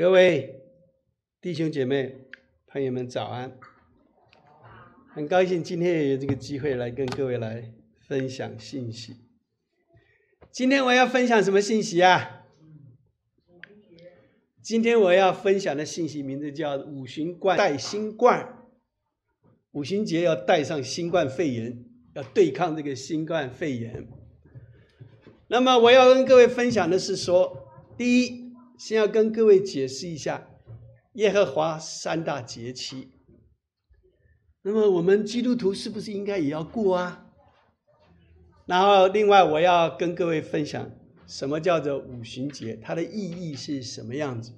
各位弟兄姐妹、朋友们，早安！很高兴今天也有这个机会来跟各位来分享信息。今天我要分享什么信息啊？今天我要分享的信息名字叫“五旬冠带新冠”。五旬节要带上新冠肺炎，要对抗这个新冠肺炎。那么我要跟各位分享的是说，第一。先要跟各位解释一下耶和华三大节期。那么我们基督徒是不是应该也要过啊？然后另外我要跟各位分享什么叫做五旬节，它的意义是什么样子？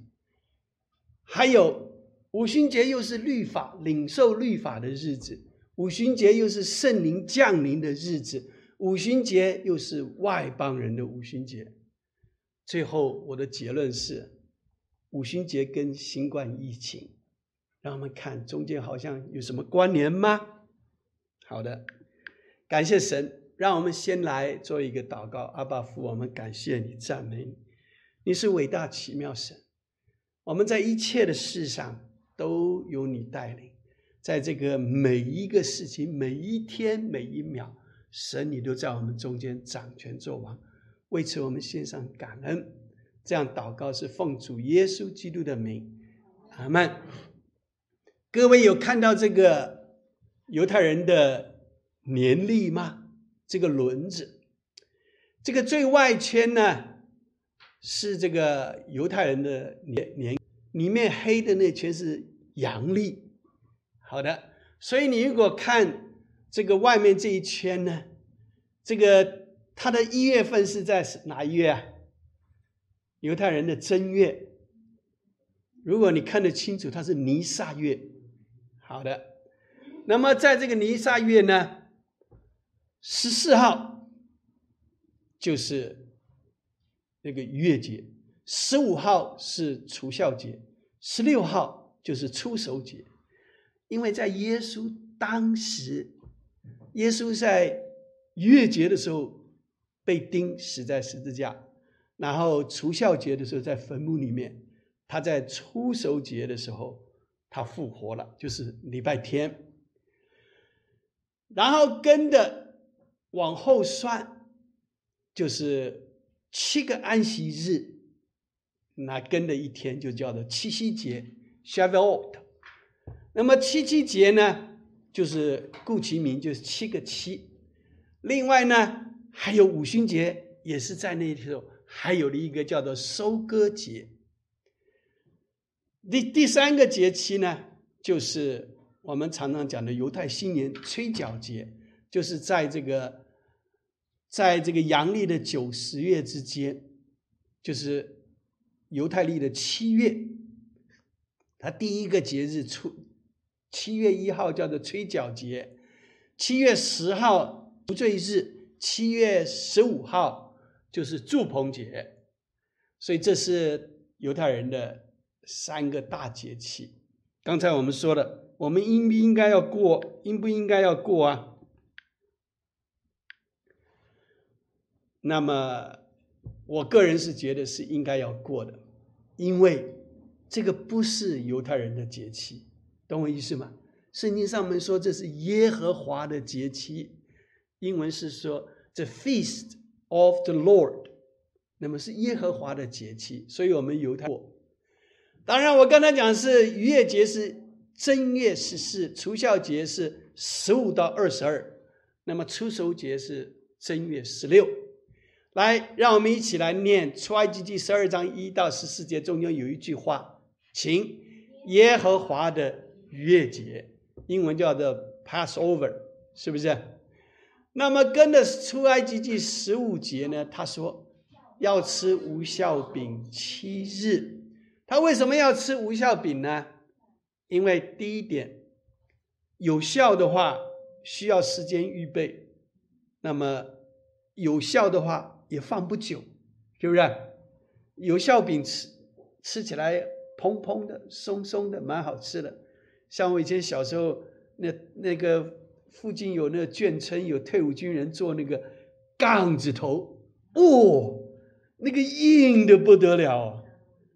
还有五旬节又是律法领受律法的日子，五旬节又是圣灵降临的日子，五旬节又是外邦人的五旬节。最后，我的结论是，五旬节跟新冠疫情，让我们看中间好像有什么关联吗？好的，感谢神，让我们先来做一个祷告。阿爸父，我们感谢你，赞美你，你是伟大奇妙神。我们在一切的事上都有你带领，在这个每一个事情、每一天、每一秒，神你都在我们中间掌权作王。为此，我们献上感恩。这样祷告是奉主耶稣基督的名，阿门。各位有看到这个犹太人的年历吗？这个轮子，这个最外圈呢是这个犹太人的年年，里面黑的那圈是阳历。好的，所以你如果看这个外面这一圈呢，这个。他的一月份是在哪一月啊？犹太人的正月。如果你看得清楚，它是尼撒月。好的，那么在这个尼撒月呢，十四号就是那个逾越节，十五号是除孝节，十六号就是出手节。因为在耶稣当时，耶稣在逾越节的时候。被钉死在十字架，然后除孝节的时候在坟墓里面，他在初熟节的时候他复活了，就是礼拜天。然后跟着往后算，就是七个安息日，那跟的一天就叫做七夕节 （Shavuot）。那么七夕节呢，就是顾其名，就是七个七。另外呢。还有五旬节也是在那时候，还有了一个叫做收割节。第第三个节期呢，就是我们常常讲的犹太新年吹角节，就是在这个，在这个阳历的九十月之间，就是犹太历的七月，它第一个节日出七月一号叫做吹角节，七月十号不罪日。七月十五号就是祝棚节，所以这是犹太人的三个大节气。刚才我们说了，我们应不应该要过？应不应该要过啊？那么，我个人是觉得是应该要过的，因为这个不是犹太人的节气，懂我意思吗？圣经上面说这是耶和华的节气。英文是说 "The feast of the Lord"，那么是耶和华的节气，所以我们犹太过。当然，我刚才讲是逾越节是正月十四，除孝节是十五到二十二，那么初守节是正月十六。来，让我们一起来念出埃及记十二章一到十四节，中间有一句话，请耶和华的逾越节，英文叫做 Passover，是不是？那么跟的出埃及记十五节呢？他说要吃无效饼七日。他为什么要吃无效饼呢？因为第一点，有效的话需要时间预备，那么有效的话也放不久，是不是？有效饼吃吃起来蓬蓬的、松松的，蛮好吃的。像我以前小时候那那个。附近有那个眷村，有退伍军人做那个杠子头，哦，那个硬的不得了，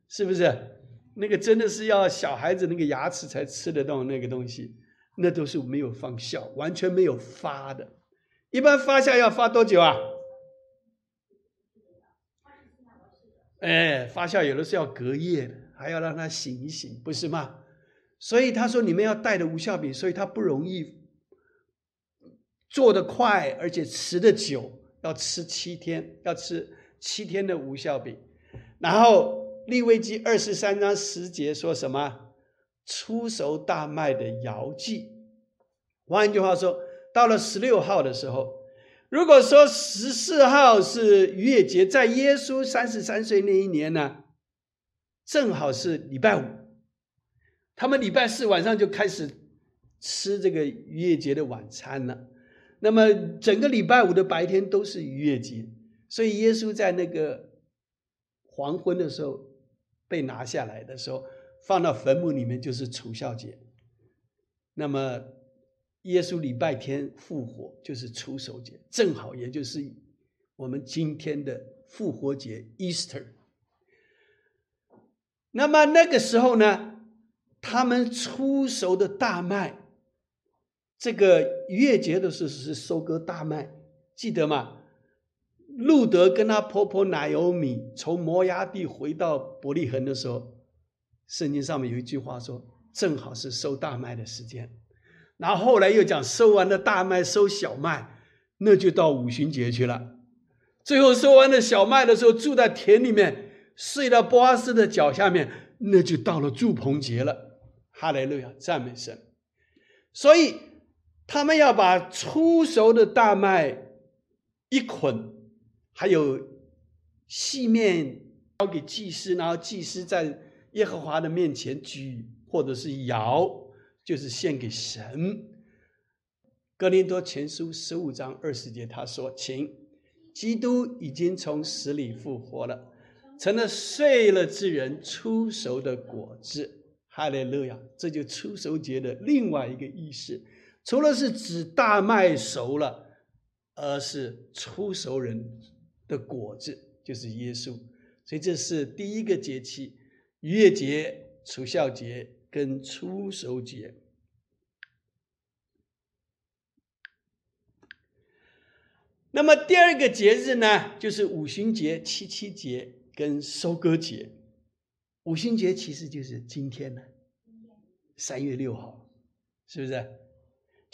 是不是？那个真的是要小孩子那个牙齿才吃得到那个东西，那都是没有放酵，完全没有发的。一般发酵要发多久啊？哎，发酵有的是要隔夜的，还要让它醒一醒，不是吗？所以他说你们要带的无效饼，所以它不容易做得快，而且吃的久，要吃七天，要吃七天的无效饼。然后利未记二十三章十节说什么？出熟大麦的摇祭。换一句话说，到了十六号的时候，如果说十四号是逾越节，在耶稣三十三岁那一年呢，正好是礼拜五。他们礼拜四晚上就开始吃这个逾越节的晚餐了。那么整个礼拜五的白天都是逾越节，所以耶稣在那个黄昏的时候被拿下来的时候，放到坟墓里面就是除孝节。那么耶稣礼拜天复活就是除守节，正好也就是我们今天的复活节 Easter。那么那个时候呢？他们出熟的大麦，这个逾越节的时候是收割大麦，记得吗？路德跟他婆婆奶油米从摩崖地回到伯利恒的时候，圣经上面有一句话说，正好是收大麦的时间。然后后来又讲收完了大麦收小麦，那就到五旬节去了。最后收完了小麦的时候，住在田里面，睡到波阿斯的脚下面，那就到了祝棚节了。哈雷路亚，赞美神！所以他们要把出熟的大麦一捆，还有细面交给祭司，然后祭司在耶和华的面前举或者是摇，就是献给神。格林多前书十五章二十节他说：“请基督已经从死里复活了，成了碎了之人出熟的果子。”哈利路亚！这就出熟节的另外一个意思，除了是指大麦熟了，而是出熟人的果子，就是耶稣。所以这是第一个节气：逾越节、除孝节跟出熟节。那么第二个节日呢，就是五旬节、七七节跟收割节。五旬节其实就是今天呢，三月六号，是不是？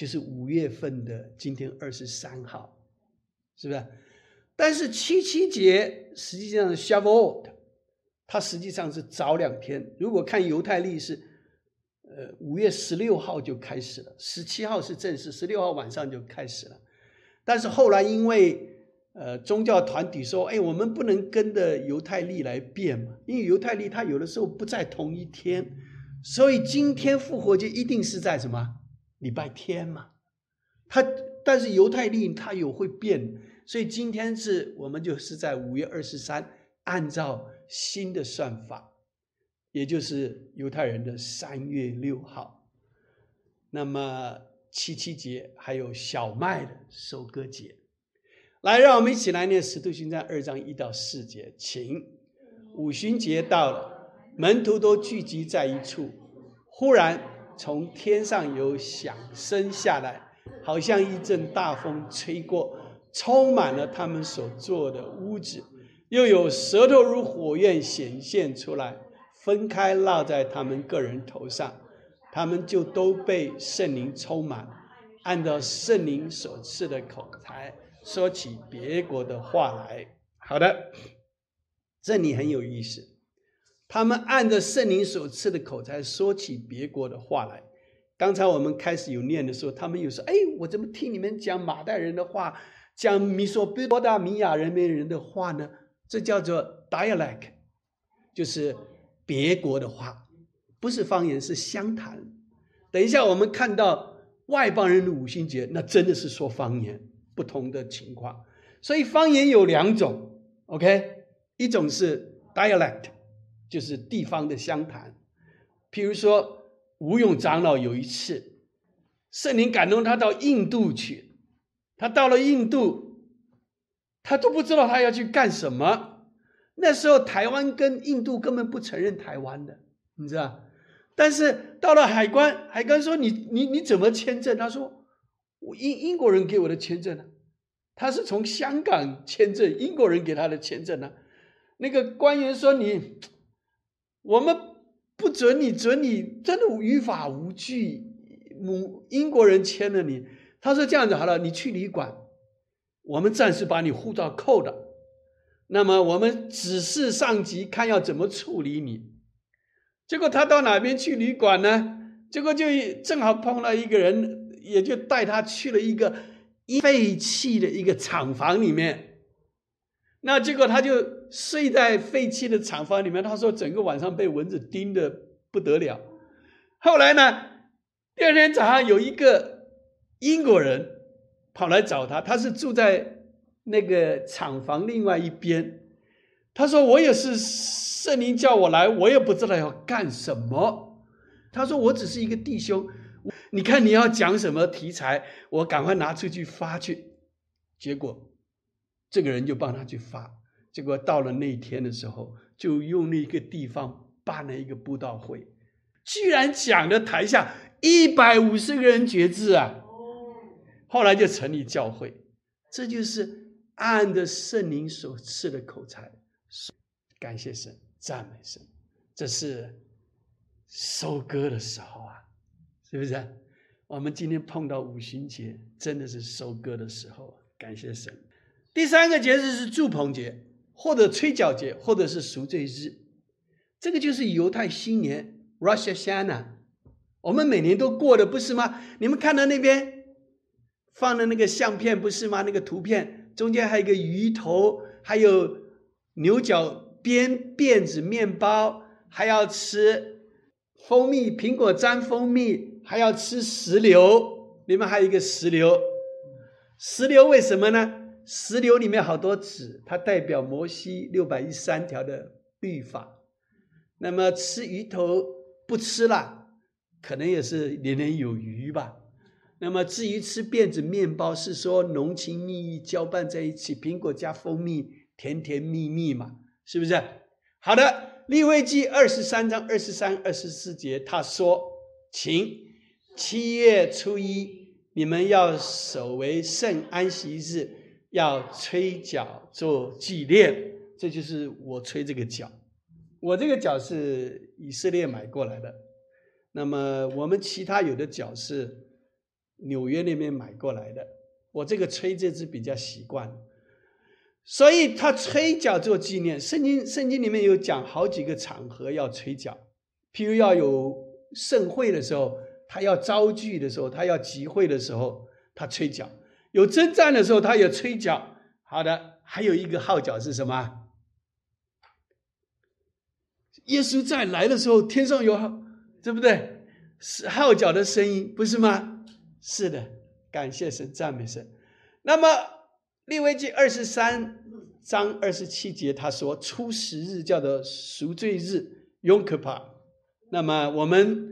就是五月份的今天二十三号，是不是？但是七七节实际上 Shavuot，它实际上是早两天。如果看犹太历史，呃，五月十六号就开始了，十七号是正式，十六号晚上就开始了。但是后来因为呃，宗教团体说：“哎，我们不能跟着犹太历来变嘛，因为犹太历它有的时候不在同一天，所以今天复活节一定是在什么礼拜天嘛。它但是犹太历它有会变，所以今天是我们就是在五月二十三，按照新的算法，也就是犹太人的三月六号。那么七七节还有小麦的收割节。”来，让我们一起来念《使徒行传》二章一到四节，请五旬节到了，门徒都聚集在一处。忽然从天上有响声下来，好像一阵大风吹过，充满了他们所坐的屋子。又有舌头如火焰显现出来，分开落在他们个人头上，他们就都被圣灵充满，按照圣灵所赐的口才。说起别国的话来，好的，这里很有意思。他们按着圣灵所赐的口才说起别国的话来。刚才我们开始有念的时候，他们又说：“哎，我怎么听你们讲马代人的话，讲米索波大米亚人民人的话呢？”这叫做 dialect，就是别国的话，不是方言，是相谈。等一下我们看到外邦人的五星节，那真的是说方言。不同的情况，所以方言有两种，OK，一种是 dialect，就是地方的乡谈。譬如说，吴勇长老有一次，圣灵感动他到印度去，他到了印度，他都不知道他要去干什么。那时候台湾跟印度根本不承认台湾的，你知道？但是到了海关，海关说你你你怎么签证？他说我英英国人给我的签证呢，他是从香港签证，英国人给他的签证呢。那个官员说你我们不准你准你，真的于法无据。母英国人签了你，他说这样子好了，你去旅馆，我们暂时把你护照扣了。那么我们指示上级看要怎么处理你。结果他到哪边去旅馆呢？结果就正好碰到一个人，也就带他去了一个废弃的一个厂房里面。那结果他就睡在废弃的厂房里面。他说整个晚上被蚊子叮的不得了。后来呢，第二天早上有一个英国人跑来找他，他是住在那个厂房另外一边。他说我也是。圣灵叫我来，我也不知道要干什么。他说：“我只是一个弟兄，你看你要讲什么题材，我赶快拿出去发去。”结果，这个人就帮他去发。结果到了那天的时候，就用那个地方办了一个布道会，居然讲的台下一百五十个人觉志啊！后来就成立教会。这就是按着圣灵所赐的口才，感谢神。赞美神，这是收割的时候啊，是不是？我们今天碰到五旬节，真的是收割的时候。感谢神。第三个节日是祝棚节，或者吹角节，或者是赎罪日。这个就是犹太新年 Rosh Hashanah，我们每年都过的，不是吗？你们看到那边放的那个相片，不是吗？那个图片中间还有一个鱼头，还有牛角。编辫子面包，还要吃蜂蜜，苹果沾蜂蜜，还要吃石榴。里面还有一个石榴，石榴为什么呢？石榴里面好多籽，它代表摩西六百一十三条的律法。那么吃鱼头不吃了，可能也是年年有余吧。那么至于吃辫子面包，是说浓情蜜意交伴在一起，苹果加蜂蜜，甜甜蜜蜜嘛。是不是好的？立位记二十三章二十三、二十四节，他说：“请七月初一，你们要守为圣安息日，要吹角做纪念。”这就是我吹这个角。我这个角是以色列买过来的。那么我们其他有的角是纽约那边买过来的。我这个吹这支比较习惯。所以他吹角做纪念，圣经圣经里面有讲好几个场合要吹角，譬如要有盛会的时候，他要招聚的时候，他要集会的时候，他吹角；有征战的时候，他也吹角。好的，还有一个号角是什么？耶稣再来的时候，天上有号，对不对？是号角的声音，不是吗？是的，感谢神，赞美神。那么。利未记二十三章二十七节，他说：“初十日叫做赎罪日 （Yom Kippur）。那么我们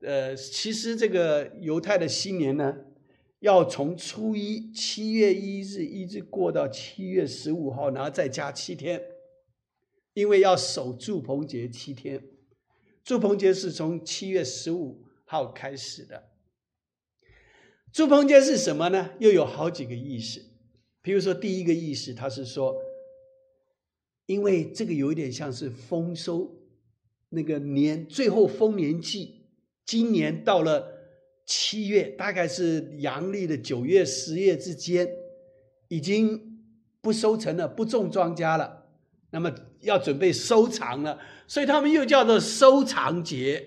呃，其实这个犹太的新年呢，要从初一七月一日一直过到七月十五号，然后再加七天，因为要守祝棚节七天。祝棚节是从七月十五号开始的。祝棚节是什么呢？又有好几个意思。”比如说，第一个意思，他是说，因为这个有点像是丰收，那个年最后丰年季，今年到了七月，大概是阳历的九月、十月之间，已经不收成了，不种庄稼了，那么要准备收藏了，所以他们又叫做收藏节。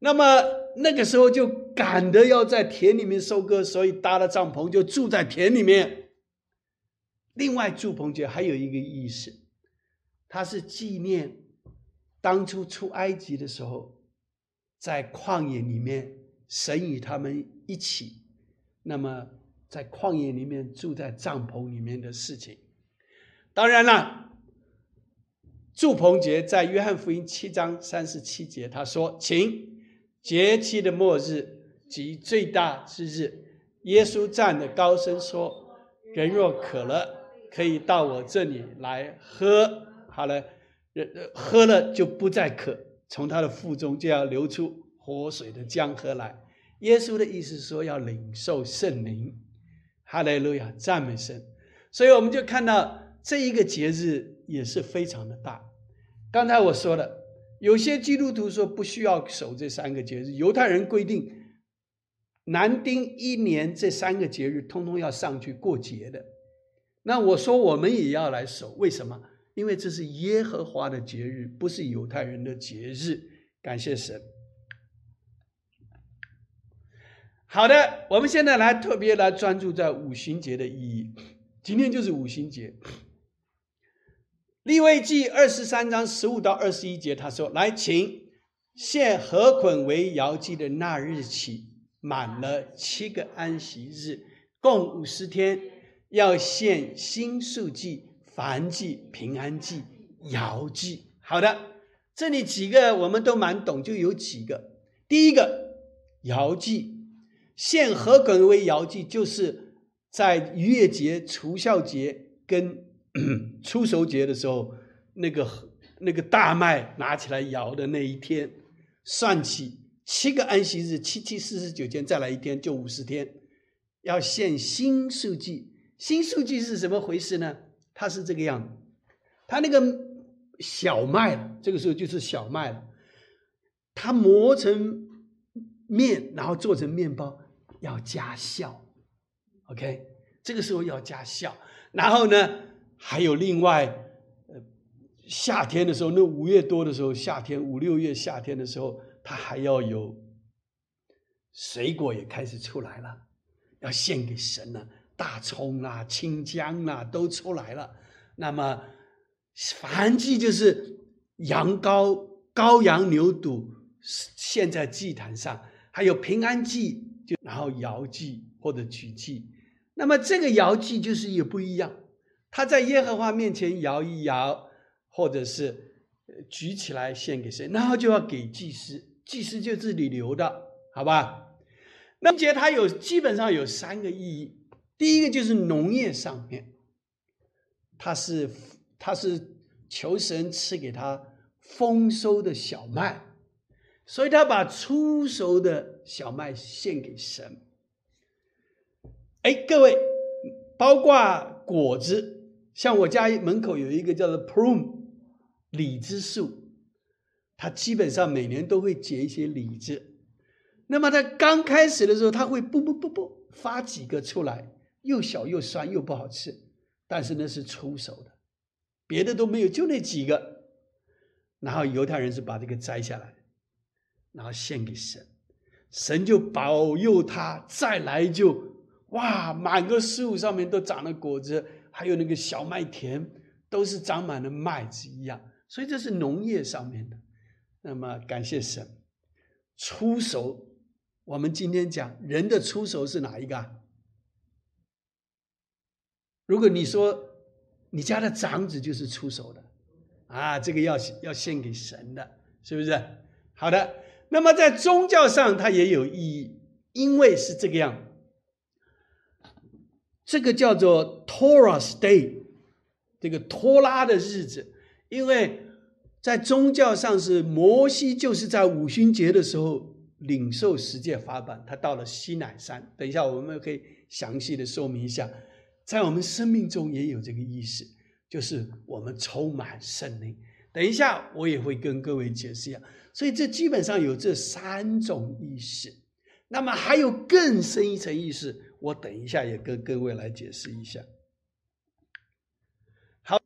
那么那个时候就赶得要在田里面收割，所以搭了帐篷就住在田里面。另外，祝棚节还有一个意思，它是纪念当初出埃及的时候，在旷野里面，神与他们一起，那么在旷野里面住在帐篷里面的事情。当然了，祝棚节在约翰福音七章三十七节，他说：“请节期的末日及最大之日，耶稣站的高声说：人若渴了。”可以到我这里来喝，好了，人喝了就不再渴。从他的腹中就要流出活水的江河来。耶稣的意思说要领受圣灵，哈利路亚，赞美神。所以我们就看到这一个节日也是非常的大。刚才我说了，有些基督徒说不需要守这三个节日，犹太人规定男丁一年这三个节日通通要上去过节的。那我说我们也要来守，为什么？因为这是耶和华的节日，不是犹太人的节日。感谢神。好的，我们现在来特别来专注在五旬节的意义。今天就是五旬节。立位记二十三章十五到二十一节，他说：“来，请献禾捆为摇祭的那日起，满了七个安息日，共五十天，要献新数祭、凡祭、平安祭、摇祭。”好的，这里几个我们都蛮懂，就有几个。第一个，摇祭。献禾捆为摇祭，就是在逾越节、除孝节跟 初熟节的时候，那个 那个大麦拿起来摇的那一天，算起七个安息日，七七四十九天，再来一天就五十天，要献新数据。新数据是怎么回事呢？它是这个样子，它那个小麦，这个时候就是小麦了，它磨成面，然后做成面包。要加效，OK，这个时候要加效。然后呢，还有另外，呃，夏天的时候，那五月多的时候，夏天五六月夏天的时候，它还要有水果也开始出来了，要献给神了，大葱啦、青姜啦都出来了。那么燔祭就是羊羔、羔羊、牛犊献在祭坛上，还有平安祭。就然后摇祭或者举祭，那么这个摇祭就是也不一样，他在耶和华面前摇一摇，或者是举起来献给谁，然后就要给祭司，祭司就自己留的，好吧？那节它有基本上有三个意义，第一个就是农业上面，它是它是求神赐给他丰收的小麦。所以他把出熟的小麦献给神。哎，各位，包括果子，像我家门口有一个叫做 prune 李子树，它基本上每年都会结一些李子。那么它刚开始的时候，它会不不不不发几个出来，又小又酸又不好吃，但是那是出熟的，别的都没有，就那几个。然后犹太人是把这个摘下来。然后献给神，神就保佑他再来就哇，满个树上面都长了果子，还有那个小麦田都是长满了麦子一样，所以这是农业上面的。那么感谢神，出手，我们今天讲人的出手是哪一个？如果你说你家的长子就是出手的啊，这个要要献给神的，是不是？好的。那么在宗教上，它也有意义，因为是这个样。这个叫做 Torah Day，这个拖拉的日子，因为在宗教上是摩西就是在五旬节的时候领受十诫法版，他到了西乃山。等一下我们可以详细的说明一下，在我们生命中也有这个意思，就是我们充满圣灵。等一下我也会跟各位解释一下。所以这基本上有这三种意识，那么还有更深一层意识，我等一下也跟各位来解释一下。好，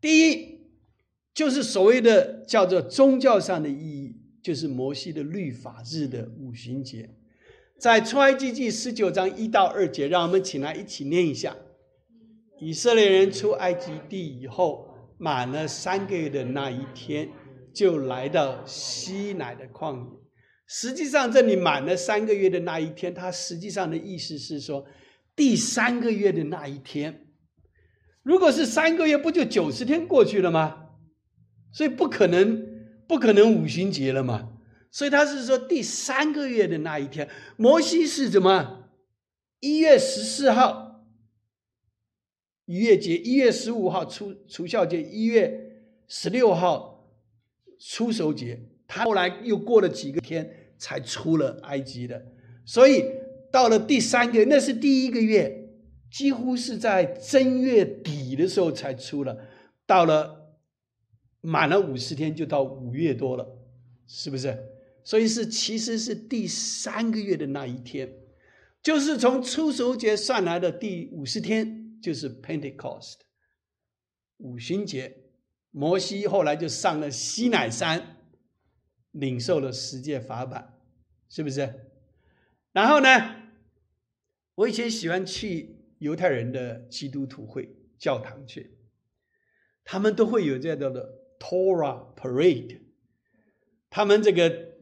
第一就是所谓的叫做宗教上的意义，就是摩西的律法日的五旬节，在出埃及记十九章一到二节，让我们请来一起念一下：以色列人出埃及地以后，满了三个月的那一天。就来到西乃的旷野。实际上，这里满了三个月的那一天，它实际上的意思是说，第三个月的那一天。如果是三个月，不就九十天过去了吗？所以不可能，不可能五旬节了嘛。所以他是说第三个月的那一天。摩西是怎么？一月十四号逾越节，一月十五号出除孝节，一月十六号。出熟节他后来又过了几个天才出了埃及的，所以到了第三个，那是第一个月，几乎是在正月底的时候才出了，到了满了五十天就到五月多了，是不是？所以是其实是第三个月的那一天，就是从出熟节算来的第五十天，就是 Pentecost 五旬节。摩西后来就上了西乃山，领受了十诫法版，是不是？然后呢，我以前喜欢去犹太人的基督徒会教堂去，他们都会有这样的 Torah Parade，他们这个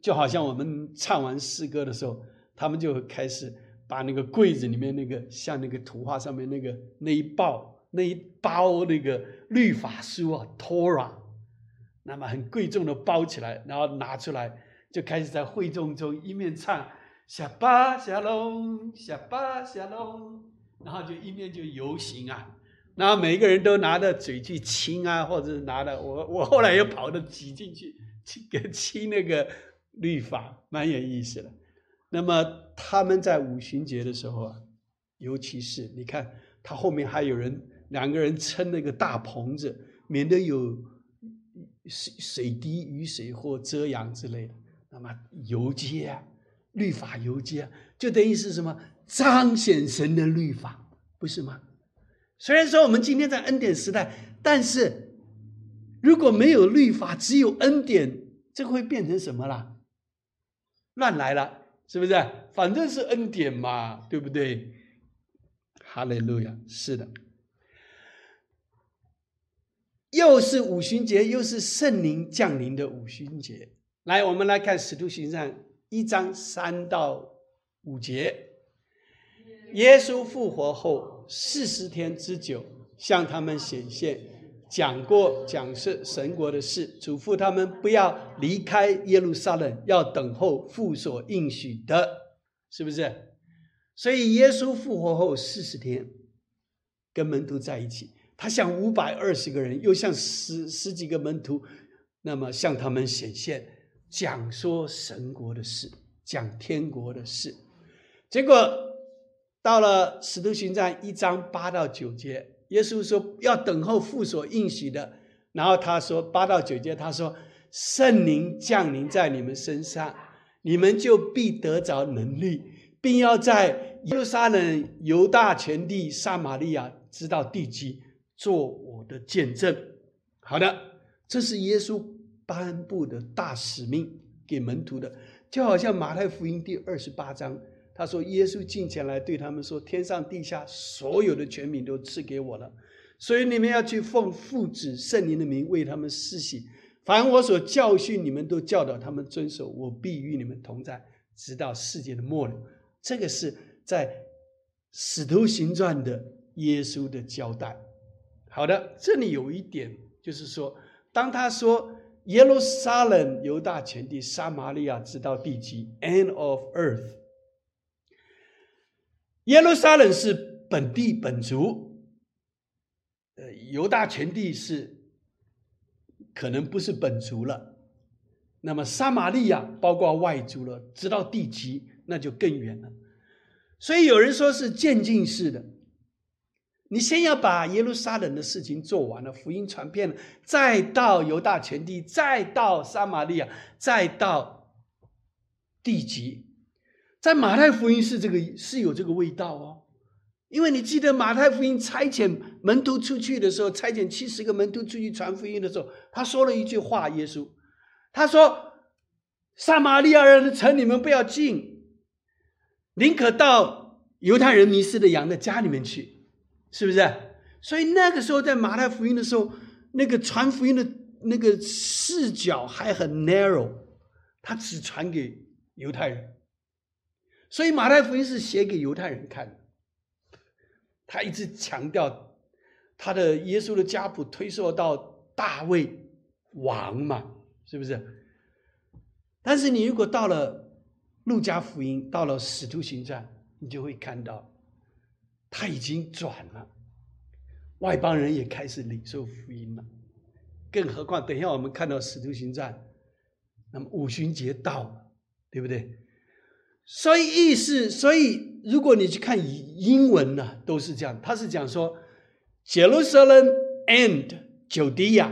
就好像我们唱完诗歌的时候，他们就会开始把那个柜子里面那个像那个图画上面那个那一包。那一包那个律法书啊，Tora，那么很贵重的包起来，然后拿出来，就开始在会众中一面唱“下巴下龙，下巴下龙”，然后就一面就游行啊，然后每个人都拿着嘴去亲啊，或者是拿着我我后来又跑到挤进去亲给亲那个律法，蛮有意思的。那么他们在五旬节的时候啊，尤其是你看他后面还有人。两个人撑那个大棚子，免得有水水滴、雨水或遮阳之类的。那么游街啊，律法游街啊，就等于是什么彰显神的律法，不是吗？虽然说我们今天在恩典时代，但是如果没有律法，只有恩典，这会变成什么了？乱来了，是不是？反正是恩典嘛，对不对？哈利路亚，是的。又是五旬节，又是圣灵降临的五旬节。来，我们来看《使徒行传》一章三到五节。耶稣复活后四十天之久，向他们显现，讲过讲是神国的事，嘱咐他们不要离开耶路撒冷，要等候父所应许的，是不是？所以耶稣复活后四十天，跟门徒在一起。他向五百二十个人，又向十十几个门徒，那么向他们显现，讲说神国的事，讲天国的事。结果到了使徒行传一章八到九节，耶稣说要等候父所应许的。然后他说八到九节，他说圣灵降临在你们身上，你们就必得着能力，并要在耶路撒冷、犹大全地、撒玛利亚，直到地基。做我的见证，好的，这是耶稣颁布的大使命给门徒的，就好像马太福音第二十八章，他说耶稣进前来对他们说：“天上地下所有的权柄都赐给我了，所以你们要去奉父子圣灵的名为他们施洗，凡我所教训你们，都教导他们遵守，我必与你们同在，直到世界的末了。”这个是在使徒行传的耶稣的交代。好的，这里有一点，就是说，当他说耶路撒冷、犹大全地、撒玛利亚直到地极 （end of earth），耶路撒冷是本地本族，呃，犹大全地是可能不是本族了，那么撒玛利亚包括外族了，直到地极那就更远了，所以有人说是渐进式的。你先要把耶路撒冷的事情做完了，福音传遍了，再到犹大全地，再到撒玛利亚，再到地极。在马太福音是这个是有这个味道哦，因为你记得马太福音差遣门徒出去的时候，差遣七十个门徒出去传福音的时候，他说了一句话：耶稣他说，撒玛利亚人的城你们不要进，宁可到犹太人迷失的羊的家里面去。是不是？所以那个时候在马太福音的时候，那个传福音的那个视角还很 narrow，他只传给犹太人。所以马太福音是写给犹太人看的。他一直强调他的耶稣的家谱推溯到大卫王嘛，是不是？但是你如果到了路加福音，到了使徒行传，你就会看到。他已经转了，外邦人也开始领受福音了，更何况等一下我们看到使徒行传，那么五旬节到了，对不对？所以意思，所以如果你去看英文呢，都是这样，他是讲说，Jerusalem and Judea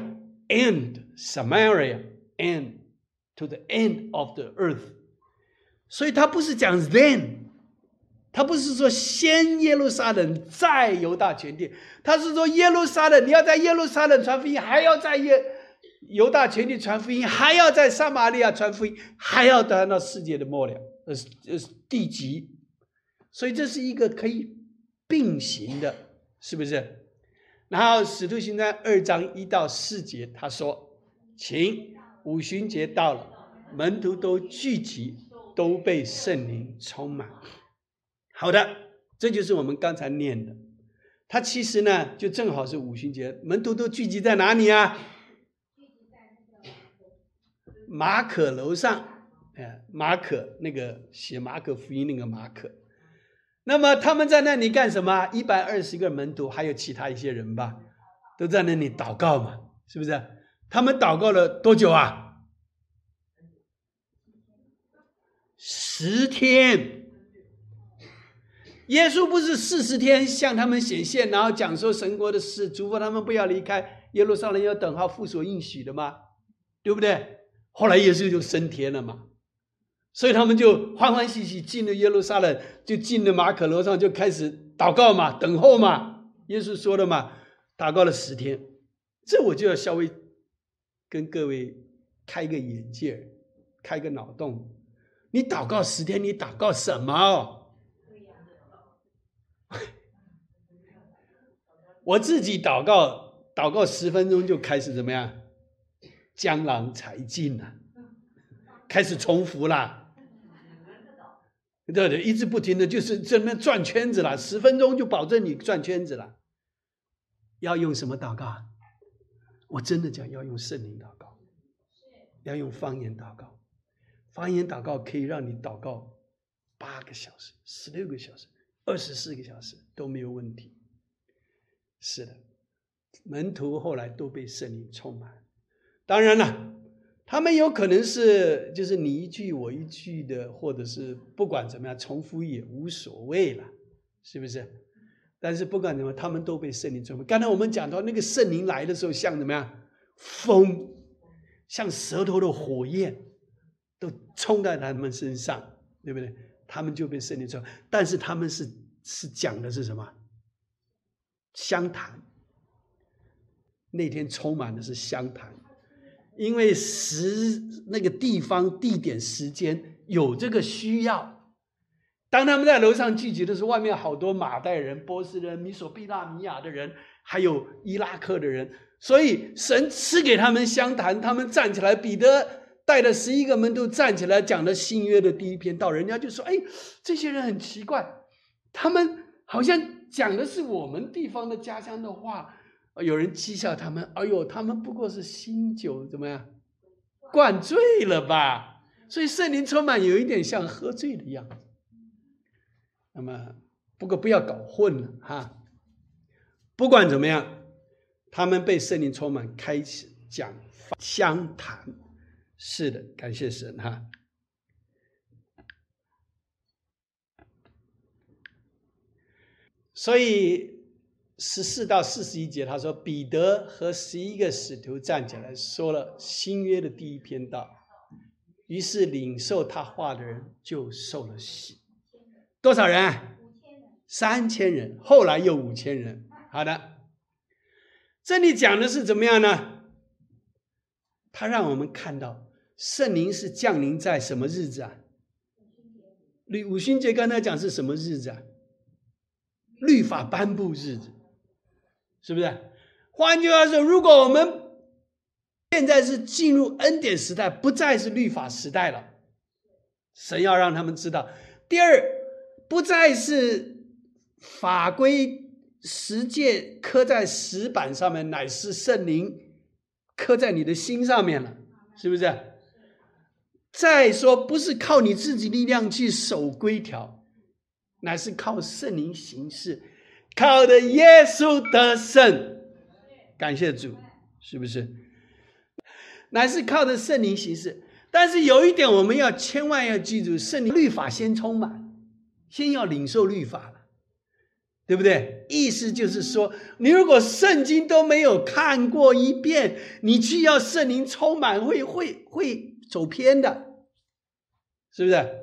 and Samaria and to the end of the earth，所以他不是讲 then，他不是说先耶路撒冷再犹大全地，他是说耶路撒冷，你要在耶路撒冷传福音，还要在耶犹大全地传福音，还要在撒玛利亚传福音，还要等到世界的末了。呃呃，地极，所以这是一个可以并行的，是不是？然后使徒行传二章一到四节，他说：“请五旬节到了，门徒都聚集，都被圣灵充满。”好的，这就是我们刚才念的。他其实呢，就正好是五旬节，门徒都聚集在哪里啊？马可楼上。马可那个写马可福音那个马可，那么他们在那里干什么？一百二十个门徒，还有其他一些人吧，都在那里祷告嘛，是不是？他们祷告了多久啊？十天。耶稣不是四十天向他们显现，然后讲说神国的事，嘱咐他们不要离开耶路撒冷，要等候父所应许的吗？对不对？后来耶稣就升天了嘛。所以他们就欢欢喜喜进了耶路撒冷，就进了马可楼上，就开始祷告嘛，等候嘛。耶稣说的嘛，祷告了十天。这我就要稍微跟各位开个眼界，开个脑洞。你祷告十天，你祷告什么？我自己祷告，祷告十分钟就开始怎么样？江郎才尽了，开始重复了。对对，一直不停的就是这边转圈子了，十分钟就保证你转圈子了。要用什么祷告？我真的讲要用圣灵祷告，要用方言祷告。方言祷告可以让你祷告八个小时、十六个小时、二十四个小时都没有问题。是的，门徒后来都被圣灵充满。当然了。他们有可能是就是你一句我一句的，或者是不管怎么样重复也无所谓了，是不是？但是不管怎么，他们都被圣灵充满。刚才我们讲到那个圣灵来的时候，像怎么样？风，像舌头的火焰，都冲在他们身上，对不对？他们就被圣灵充满。但是他们是是讲的是什么？相谈。那天充满的是相谈。因为时那个地方、地点、时间有这个需要。当他们在楼上聚集的时候，外面好多马代人、波斯人、米索必大米亚的人，还有伊拉克的人。所以神赐给他们相谈，他们站起来，彼得带着十一个门徒站起来，讲了新约的第一篇道。人家就说：“哎，这些人很奇怪，他们好像讲的是我们地方的家乡的话。”有人讥笑他们，哎呦，他们不过是新酒怎么样，灌醉了吧？所以圣灵充满有一点像喝醉的样子。那么，不过不要搞混了哈。不管怎么样，他们被圣灵充满，开始讲相谈。是的，感谢神哈。所以。十四到四十一节，他说彼得和十一个使徒站起来，说了新约的第一篇道。于是领受他话的人就受了洗。多少人？三千人。后来又五千人。好的，这里讲的是怎么样呢？他让我们看到圣灵是降临在什么日子啊？律五旬节刚才讲是什么日子啊？律法颁布日子。是不是？换句话说，如果我们现在是进入恩典时代，不再是律法时代了，神要让他们知道。第二，不再是法规实践刻在石板上面，乃是圣灵刻在你的心上面了，是不是？再说，不是靠你自己力量去守规条，乃是靠圣灵行事。靠的耶稣得胜，感谢主，是不是？乃是靠着圣灵行事。但是有一点，我们要千万要记住：圣灵律法先充满，先要领受律法了，对不对？意思就是说，你如果圣经都没有看过一遍，你去要圣灵充满，会会会走偏的，是不是？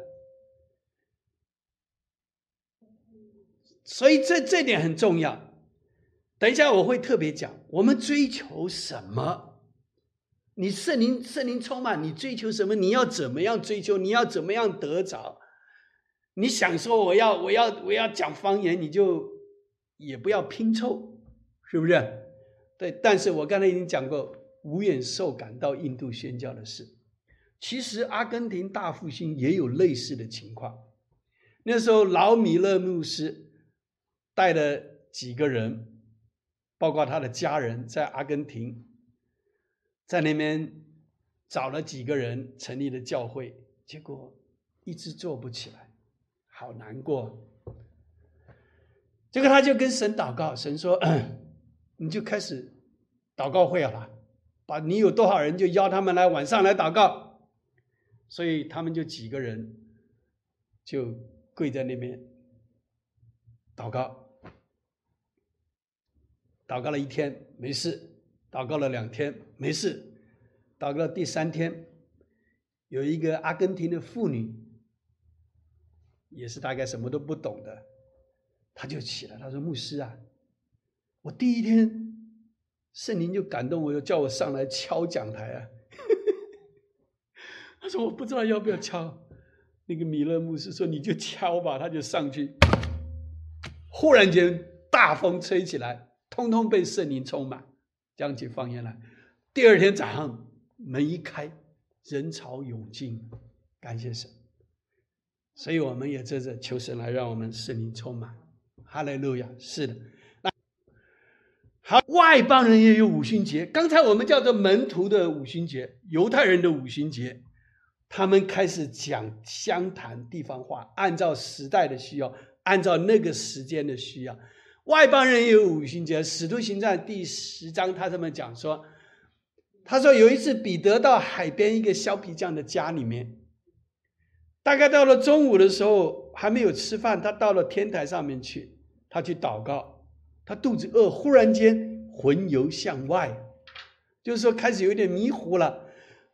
所以这这点很重要。等一下我会特别讲，我们追求什么？你圣灵圣灵充满，你追求什么？你要怎么样追求？你要怎么样得着？你想说我要我要我要讲方言，你就也不要拼凑，是不是？对，但是我刚才已经讲过，无远受感到印度宣教的事。其实阿根廷大复兴也有类似的情况。那时候老米勒牧师带了几个人，包括他的家人，在阿根廷。在那边找了几个人成立了教会，结果一直做不起来，好难过。结果他就跟神祷告，神说：“ 你就开始祷告会了，把你有多少人就邀他们来晚上来祷告。”所以他们就几个人就跪在那边祷告，祷告了一天没事。祷告了两天没事，祷告了第三天，有一个阿根廷的妇女，也是大概什么都不懂的，她就起来，她说：“牧师啊，我第一天圣灵就感动我，又叫我上来敲讲台啊。”他说：“我不知道要不要敲。”那个米勒牧师说：“你就敲吧。”他就上去，忽然间大风吹起来，通通被圣灵充满。讲起方言来，第二天早上门一开，人潮涌进，感谢神。所以我们也在这求神来让我们圣灵充满。哈利路亚，是的。那好，外邦人也有五旬节。刚才我们叫做门徒的五旬节，犹太人的五旬节，他们开始讲湘谈地方话，按照时代的需要，按照那个时间的需要。外邦人也有五旬节，《使徒行传》第十章，他这么讲说：“他说有一次彼得到海边一个削皮匠的家里面，大概到了中午的时候还没有吃饭，他到了天台上面去，他去祷告，他肚子饿，忽然间魂游向外，就是说开始有点迷糊了，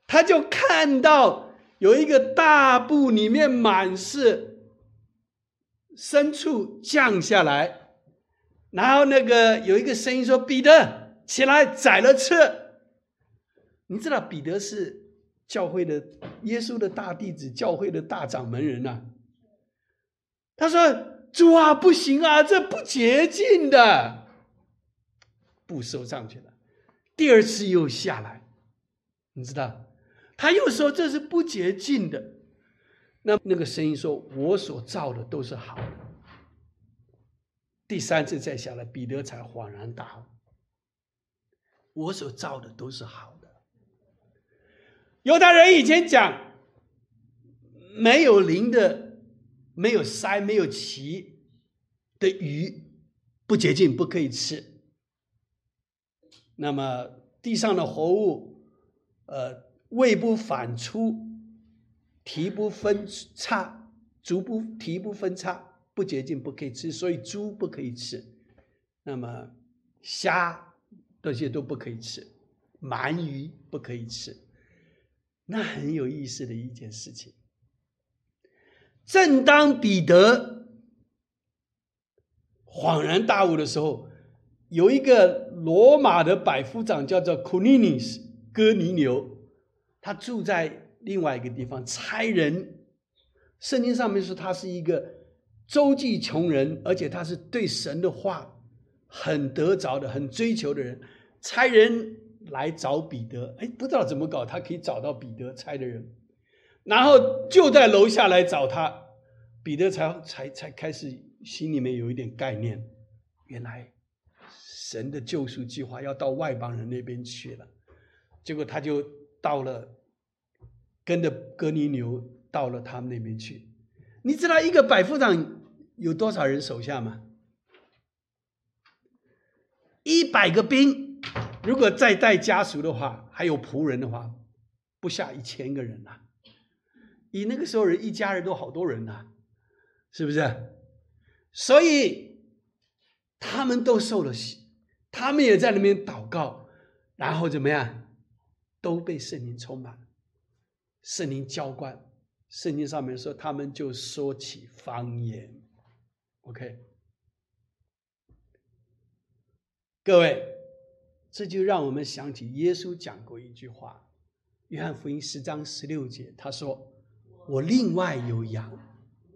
他就看到有一个大布里面满是牲畜降下来。”然后那个有一个声音说：“彼得，起来宰了吃。”你知道彼得是教会的耶稣的大弟子，教会的大掌门人呐。他说：“主啊，不行啊，这不洁净的。”不收上去了。第二次又下来，你知道，他又说这是不洁净的。那那个声音说：“我所造的都是好的。”第三次再下来，彼得才恍然大悟：我所造的都是好的。犹太人以前讲，没有鳞的、没有鳃、没有鳍的鱼不洁净，不可以吃。那么地上的活物，呃，胃不反出，蹄不分叉，足不蹄不分叉。不洁净不可以吃，所以猪不可以吃。那么虾这些都不可以吃，鳗鱼不可以吃。那很有意思的一件事情。正当彼得恍然大悟的时候，有一个罗马的百夫长叫做 c o n i n u s 哥尼牛，他住在另外一个地方，差人。圣经上面说他是一个。周济穷人，而且他是对神的话很得着的、很追求的人。差人来找彼得，哎，不知道怎么搞，他可以找到彼得差的人，然后就在楼下来找他。彼得才才才开始心里面有一点概念，原来神的救赎计划要到外邦人那边去了。结果他就到了，跟着哥尼牛到了他们那边去。你知道一个百夫长有多少人手下吗？一百个兵，如果再带家属的话，还有仆人的话，不下一千个人呐。以那个时候人一家人都好多人呐，是不是？所以他们都受了洗，他们也在那边祷告，然后怎么样，都被圣灵充满，圣灵浇灌。圣经上面说，他们就说起方言。OK，各位，这就让我们想起耶稣讲过一句话，《约翰福音》十章十六节，他说：“我另外有羊，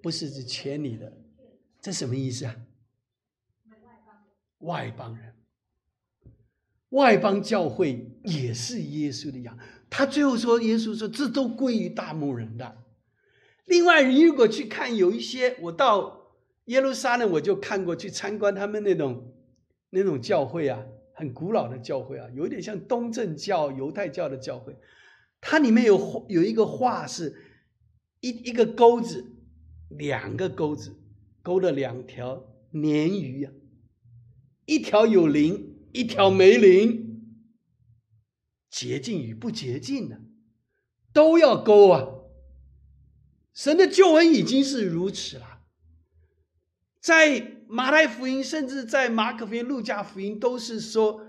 不是指圈里的。”这什么意思啊？外邦人，外邦教会也是耶稣的羊。他最后说：“耶稣说，这都归于大牧人的。”另外，你如果去看有一些，我到耶路撒冷我就看过去参观他们那种那种教会啊，很古老的教会啊，有点像东正教、犹太教的教会。它里面有有一个画，是一一个钩子，两个钩子勾了两条鲶鱼啊，一条有鳞，一条没鳞，洁净与不洁净的都要勾啊。神的救恩已经是如此了，在马太福音，甚至在马可福音、路加福音，都是说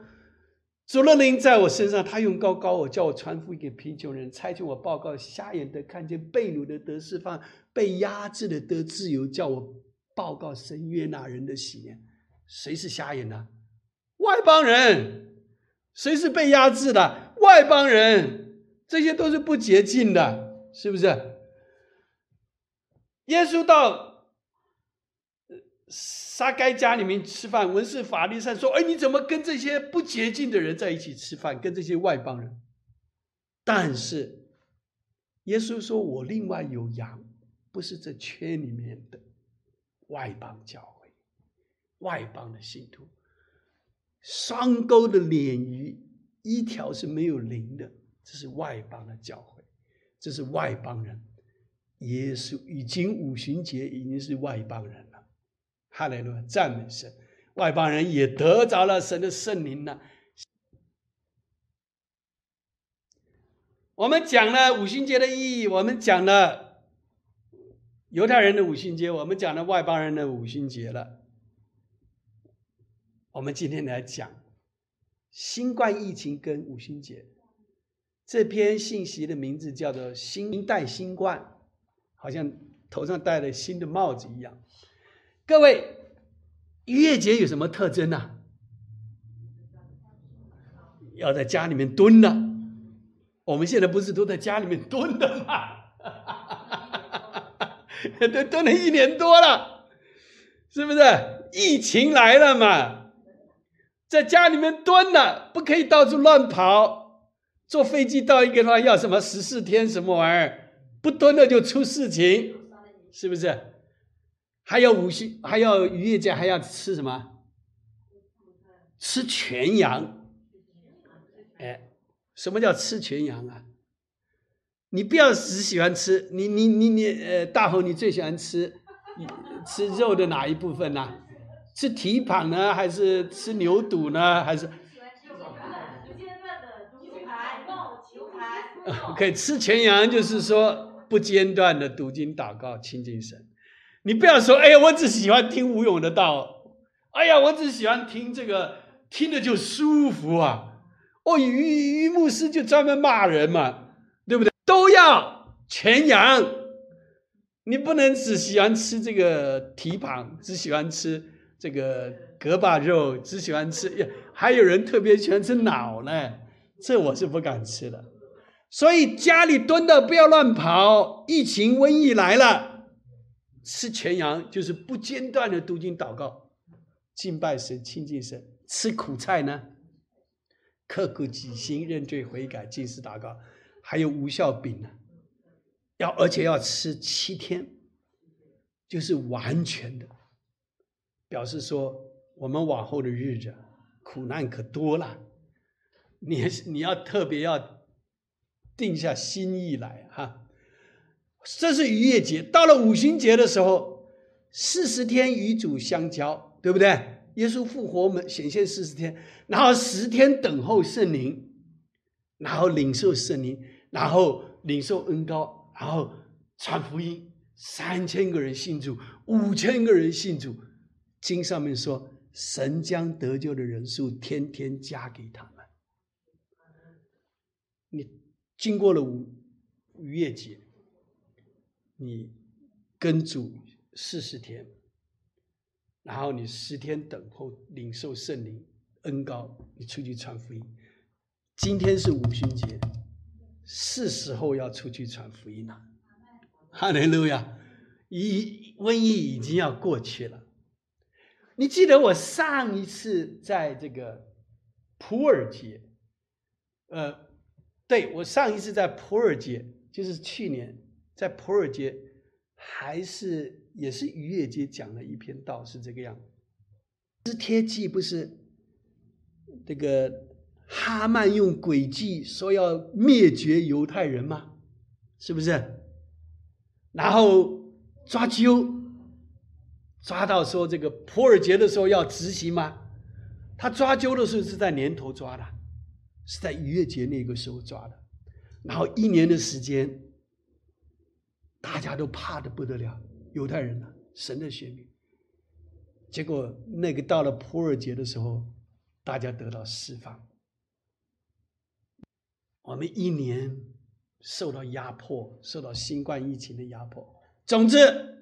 主的灵在我身上，他用高高我，叫我传福音给贫穷人，差遣我报告瞎眼的看见，被掳的得释放，被压制的得自由，叫我报告神约纳人的喜年。谁是瞎眼的？外邦人。谁是被压制的？外邦人。这些都是不洁净的，是不是？耶稣到撒该家里面吃饭，文士法利赛说：“哎，你怎么跟这些不洁净的人在一起吃饭？跟这些外邦人？”但是耶稣说：“我另外有羊，不是这圈里面的外邦教会，外邦的信徒。双钩的鲶鱼一条是没有鳞的，这是外邦的教会，这是外邦人。”耶稣已经五旬节已经是外邦人了，哈利路亚，赞美神！外邦人也得着了神的圣灵了。我们讲了五旬节的意义，我们讲了犹太人的五旬节，我们讲了外邦人的五旬节了。我们今天来讲新冠疫情跟五旬节这篇信息的名字叫做“新代新冠”。好像头上戴了新的帽子一样。各位，逾越节有什么特征呢？要在家里面蹲的。我们现在不是都在家里面蹲的吗？都蹲了一年多了，是不是？疫情来了嘛，在家里面蹲了，不可以到处乱跑。坐飞机到一个地方要什么十四天什么玩意儿？不蹲了就出事情，是不是？还要五星，还要渔业节，还要吃什么？吃全羊。哎，什么叫吃全羊啊？你不要只喜欢吃，你你你你，呃，大猴，你最喜欢吃吃肉的哪一部分呢？吃蹄膀呢，还是吃牛肚呢？还是？可以吃全羊，就是说。不间断的读经祷告亲近神，你不要说，哎呀，我只喜欢听吴勇的道，哎呀，我只喜欢听这个，听着就舒服啊。哦，于于牧师就专门骂人嘛，对不对？都要全羊，你不能只喜欢吃这个蹄膀，只喜欢吃这个胳膊肉，只喜欢吃，还有人特别喜欢吃脑呢，这我是不敢吃的。所以家里蹲的不要乱跑，疫情瘟疫来了，吃全羊就是不间断的读经祷告，敬拜神亲近神。吃苦菜呢，刻苦己心认罪悔改，进食祷告，还有无效饼呢，要而且要吃七天，就是完全的，表示说我们往后的日子苦难可多了，你你要特别要。定下心意来哈，这是逾越节。到了五旬节的时候，四十天与主相交，对不对？耶稣复活门显现四十天，然后十天等候圣灵，然后领受圣灵，然后领受恩高，然后传福音，三千个人信主，五千个人信主。经上面说，神将得救的人数天天加给他们。你经过了五逾越节，你跟主四十天，然后你十天等候领受圣灵恩高，你出去传福音。今天是五旬节，是时候要出去传福音了。哈利路亚！一瘟疫已经要过去了。你记得我上一次在这个普洱节，呃，对我上一次在普尔节，就是去年在普尔节，还是也是逾越节讲了一篇道，是这个样。是贴记不是这个哈曼用诡计说要灭绝犹太人吗？是不是？然后抓阄。抓到说这个普尔节的时候要执行吗？他抓阄的时候是在年头抓的，是在逾越节那个时候抓的。然后一年的时间，大家都怕的不得了，犹太人呢，神的选民。结果那个到了普尔节的时候，大家得到释放。我们一年受到压迫，受到新冠疫情的压迫。总之。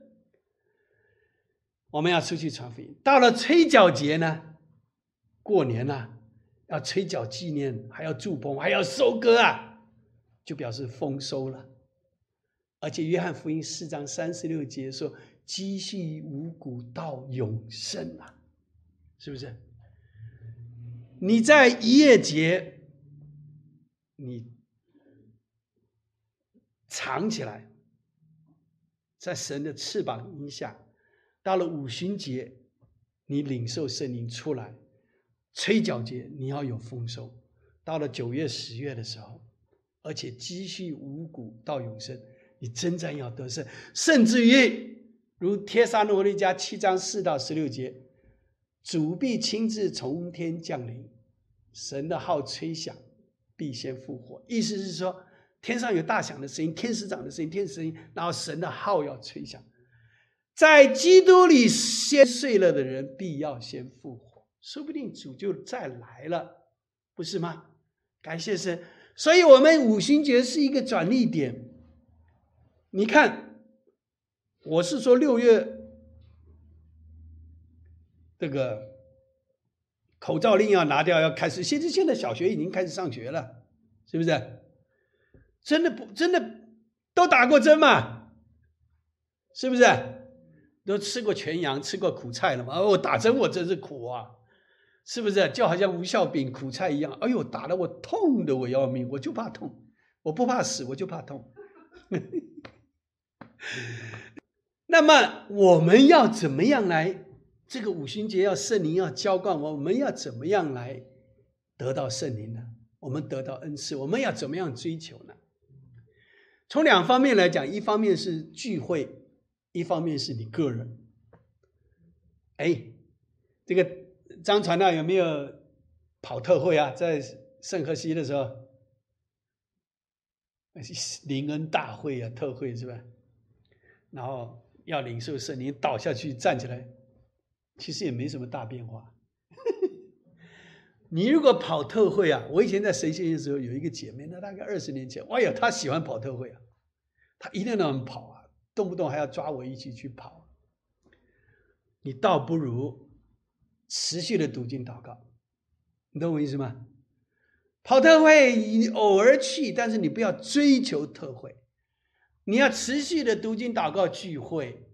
我们要出去传福音。到了吹角节呢，过年了，要吹角纪念，还要祝棚，还要收割啊，就表示丰收了。而且约翰福音四章三十六节说：“积蓄五谷到永生啊，是不是？你在一夜节，你藏起来，在神的翅膀荫下。”到了五旬节，你领受圣灵出来；吹角节，你要有丰收。到了九月、十月的时候，而且积蓄五谷到永生，你真正要得胜。甚至于如帖撒罗尼迦七章四到十六节，主必亲自从天降临，神的号吹响，必先复活。意思是说，天上有大响的声音，天使长的声音，天使声音，然后神的号要吹响。在基督里先睡了的人，必要先复活。说不定主就再来了，不是吗？感谢神。所以，我们五旬节是一个转捩点。你看，我是说六月这个口罩令要拿掉，要开始。现在现在小学已经开始上学了，是不是？真的不真的都打过针嘛？是不是？都吃过全羊，吃过苦菜了吗？哦，打针我真是苦啊，是不是？就好像无效饼苦菜一样。哎呦，打的我痛的我要命，我就怕痛，我不怕死，我就怕痛。那么我们要怎么样来？这个五旬节要圣灵要浇灌我，我们要怎么样来得到圣灵呢？我们得到恩赐，我们要怎么样追求呢？从两方面来讲，一方面是聚会。一方面是你个人，哎，这个张传道有没有跑特会啊？在圣荷西的时候，灵恩大会啊，特会是吧？然后要领受圣灵，倒下去站起来，其实也没什么大变化。你如果跑特会啊，我以前在神仙的时候有一个姐妹，那大概二十年前，哎呀，她喜欢跑特会啊，她一定让我们跑啊。动不动还要抓我一起去跑，你倒不如持续的读经祷告，你懂我意思吗？跑特会你偶尔去，但是你不要追求特会，你要持续的读经祷告聚会。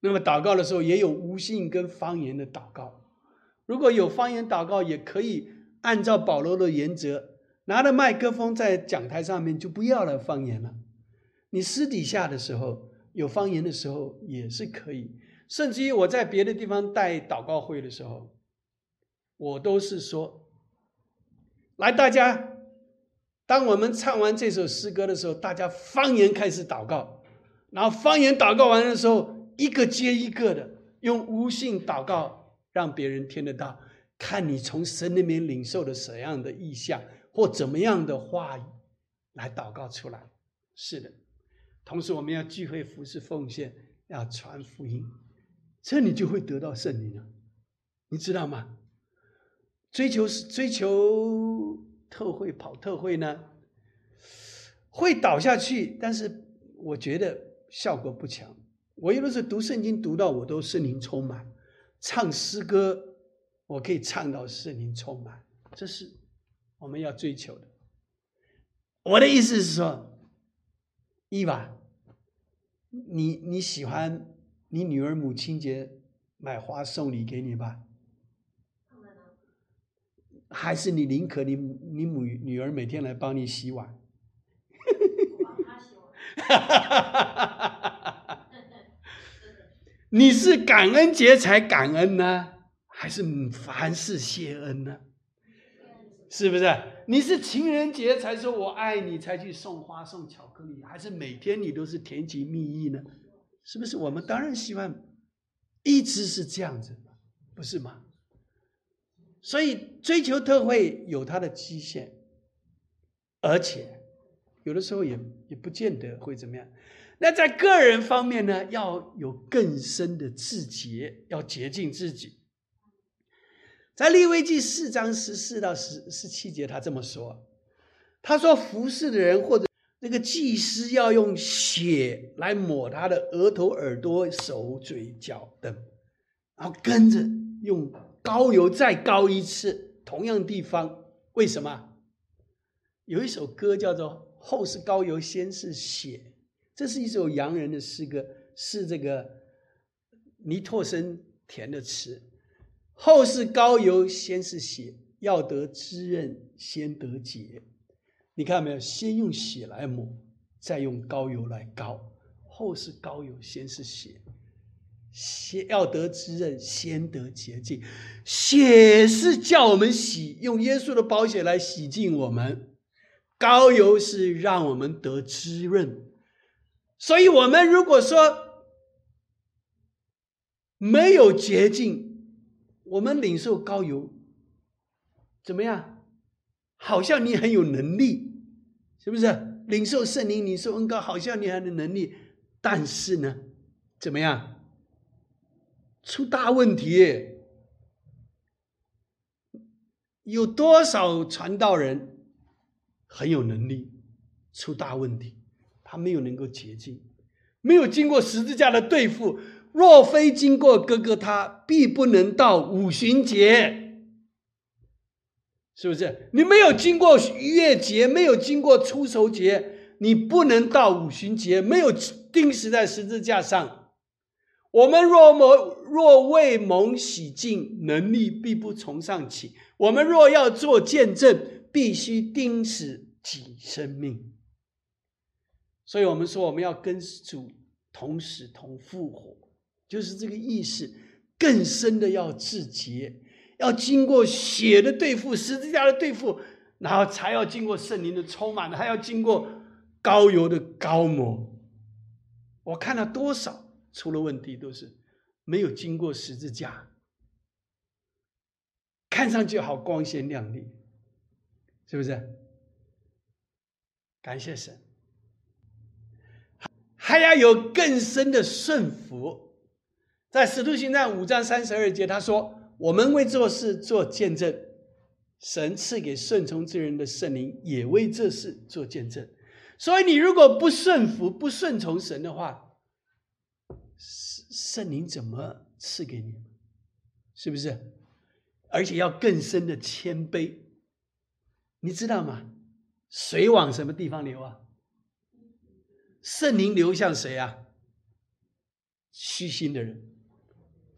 那么祷告的时候也有无性跟方言的祷告，如果有方言祷告，也可以按照保罗的原则，拿着麦克风在讲台上面就不要了方言了。你私底下的时候。有方言的时候也是可以，甚至于我在别的地方带祷告会的时候，我都是说：来，大家，当我们唱完这首诗歌的时候，大家方言开始祷告，然后方言祷告完的时候，一个接一个的用无性祷告，让别人听得到，看你从神里面领受的什么样的意象或怎么样的话语来祷告出来。是的。同时我们要聚会服侍奉献，要传福音，这你就会得到圣灵了，你知道吗？追求是追求特会跑特会呢，会倒下去，但是我觉得效果不强。我有的时候读圣经读到我都圣灵充满，唱诗歌我可以唱到圣灵充满，这是我们要追求的。我的意思是说，伊娃，你你喜欢你女儿母亲节买花送礼给你吧？还是你宁可你你母女儿每天来帮你洗碗？你是感恩节才感恩呢，还是凡事谢恩呢？是不是？你是情人节才说我爱你，才去送花送巧克力，还是每天你都是甜情蜜意呢？是不是？我们当然希望一直是这样子，不是吗？所以追求特惠有它的极限，而且有的时候也也不见得会怎么样。那在个人方面呢，要有更深的自洁，要洁净自己。在利未记四章十四到十十七节，他这么说：“他说，服侍的人或者那个祭司要用血来抹他的额头、耳朵、手、嘴、脚等，然后跟着用膏油再膏一次，同样地方。为什么？有一首歌叫做‘后是膏油，先是血’，这是一首洋人的诗歌，是这个尼托森填的词。”后是膏油，先是血，要得滋润，先得解。你看到没有？先用血来抹，再用膏油来膏。后是膏油，先是血，血要得滋润，先得洁净。血是叫我们洗，用耶稣的宝血来洗净我们；膏油是让我们得滋润。所以，我们如果说没有洁净，我们领受高油，怎么样？好像你很有能力，是不是？领受圣灵，领受恩高，好像你还有能力，但是呢，怎么样？出大问题！有多少传道人很有能力，出大问题？他没有能够洁净，没有经过十字架的对付。若非经过哥哥他，必不能到五旬节，是不是？你没有经过逾越节，没有经过出手节，你不能到五旬节。没有钉死在十字架上，我们若蒙若未蒙洗净，能力必不从上起。我们若要做见证，必须钉死己生命。所以我们说，我们要跟主同死同复活。就是这个意思，更深的要自洁，要经过血的对付、十字架的对付，然后才要经过圣灵的充满，还要经过高油的高抹。我看了多少出了问题，都是没有经过十字架，看上去好光鲜亮丽，是不是？感谢神，还要有更深的顺服。在《使徒行传》五章三十二节，他说：“我们为做事做见证，神赐给顺从之人的圣灵也为这事做见证。所以，你如果不顺服、不顺从神的话，圣圣灵怎么赐给你？是不是？而且要更深的谦卑，你知道吗？水往什么地方流啊？圣灵流向谁啊？虚心的人。”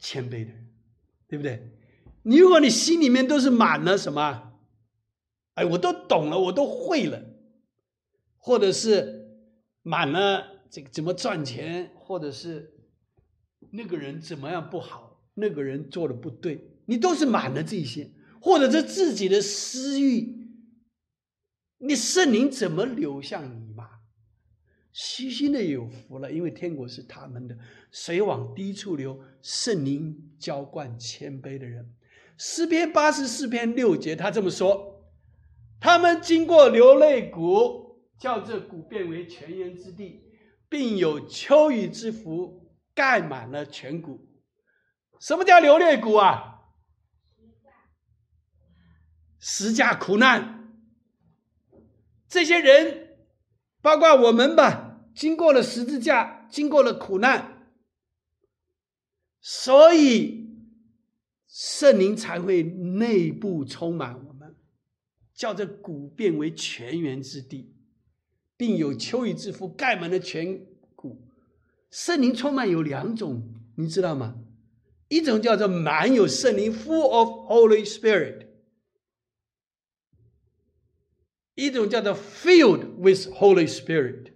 谦卑的人，对不对？你如果你心里面都是满了什么？哎，我都懂了，我都会了，或者是满了这个怎么赚钱，或者是那个人怎么样不好，那个人做的不对，你都是满了这些，或者是自己的私欲，你圣灵怎么流向你嘛？虚心的有福了，因为天国是他们的。水往低处流，圣灵浇灌谦卑的人。诗篇八十四篇六节，他这么说：他们经过流泪谷，叫这谷变为泉源之地；并有秋雨之福盖满了全谷。什么叫流泪谷啊？十架苦难，这些人，包括我们吧，经过了十字架，经过了苦难，所以圣灵才会内部充满我们，叫这谷变为泉源之地，并有秋雨之福盖满了全谷。圣灵充满有两种，你知道吗？一种叫做满有圣灵 （full of Holy Spirit），一种叫做 filled with Holy Spirit。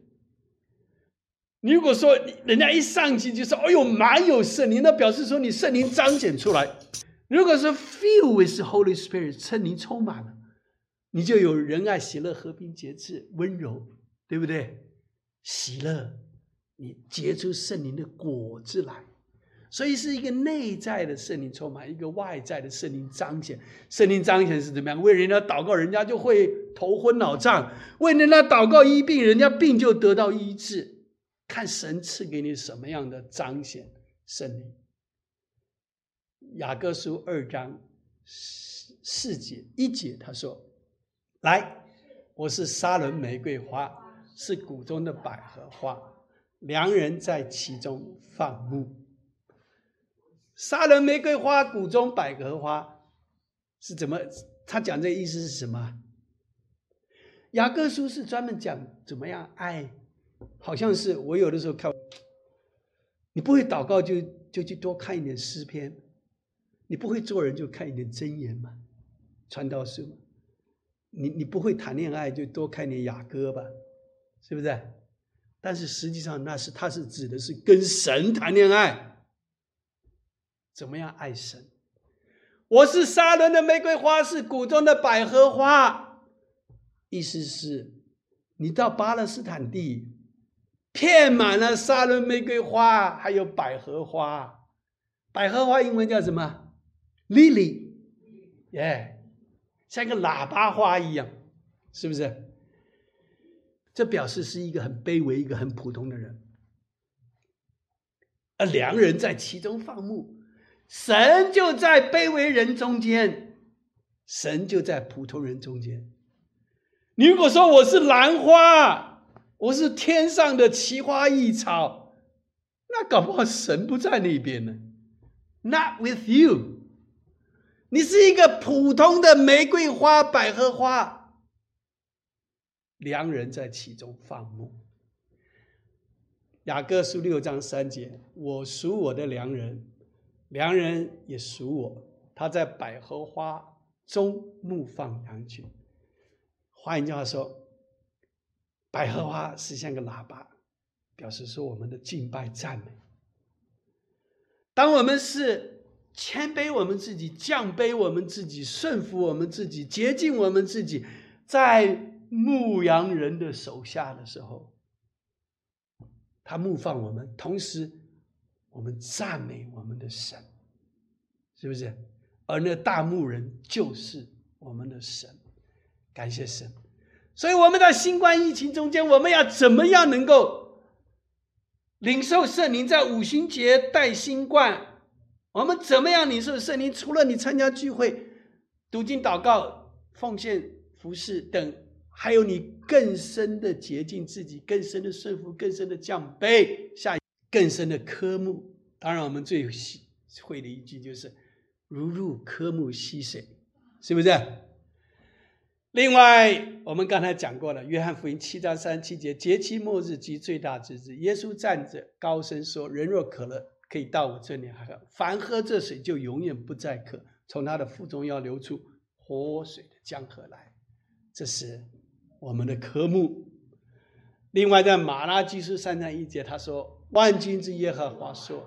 如果说人家一上去就说“哎呦，满有圣灵”，那表示说你圣灵彰显出来。如果是 filled with Holy Spirit，圣灵充满了，你就有仁爱、喜乐、和平、节制、温柔，对不对？喜乐，你结出圣灵的果子来。所以是一个内在的圣灵充满，一个外在的圣灵彰显。圣灵彰显是怎么样？为人家祷告，人家就会头昏脑胀；为人家祷告医病，人家病就得到医治。看神赐给你什么样的彰显圣灵。雅各书二章四四节一节，他说：“来，我是沙伦玫瑰花，是谷中的百合花，良人在其中放牧。”杀人玫瑰花，谷中百合花，是怎么？他讲这意思是什么？雅各书是专门讲怎么样爱，好像是我有的时候看，你不会祷告就就去多看一点诗篇，你不会做人就看一点箴言嘛，传道书，你你不会谈恋爱就多看点雅歌吧，是不是？但是实际上那是他是指的是跟神谈恋爱。怎么样爱神？我是沙伦的玫瑰花，是谷中的百合花。意思是，你到巴勒斯坦地，遍满了沙伦玫瑰花，还有百合花。百合花英文叫什么？Lily，耶，像个喇叭花一样，是不是？这表示是一个很卑微、一个很普通的人，而良人在其中放牧。神就在卑微人中间，神就在普通人中间。你如果说我是兰花，我是天上的奇花异草，那搞不好神不在那边呢。Not with you，你是一个普通的玫瑰花、百合花，良人在其中放牧。雅各书六章三节，我属我的良人。良人也属我，他在百合花中牧放羊群。换一句话说，百合花是像个喇叭，表示说我们的敬拜赞美。当我们是谦卑我们自己、降卑我们自己、顺服我们自己、洁净我们自己，在牧羊人的手下的时候，他牧放我们，同时。我们赞美我们的神，是不是？而那大牧人就是我们的神，感谢神。所以我们在新冠疫情中间，我们要怎么样能够领受圣灵在五旬节带新冠？我们怎么样领受圣灵？除了你参加聚会、读经、祷告、奉献、服侍等，还有你更深的洁净自己、更深的顺服、更深的降卑。下一。更深的科目，当然我们最会的一句就是“如入科目溪水”，是不是？另外，我们刚才讲过了，《约翰福音》七章三十七节，节期末日及最大之日，耶稣站着高声说：“人若渴了，可以到我这里喝；凡喝这水，就永远不再渴。从他的腹中要流出活水的江河来。”这是我们的科目。另外，在马拉基书三章一节，他说。万军之耶和华说：“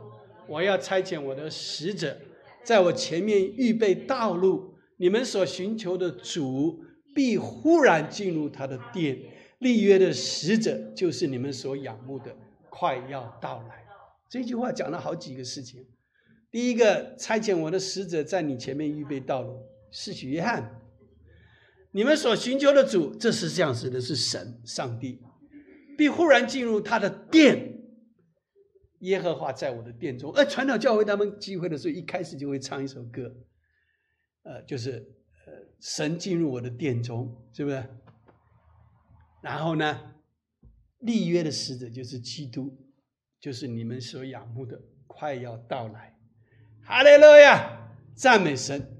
我要差遣我的使者，在我前面预备道路。你们所寻求的主，必忽然进入他的殿。立约的使者，就是你们所仰慕的，快要到来。”这句话讲了好几个事情。第一个，差遣我的使者在你前面预备道路，是许约翰。你们所寻求的主，这是这样子的，是神上帝。必忽然进入他的殿。耶和华在我的殿中。而传道教会他们聚会的时候，一开始就会唱一首歌，呃，就是呃，神进入我的殿中，是不是？然后呢，立约的使者就是基督，就是你们所仰慕的，快要到来。哈利路亚，赞美神。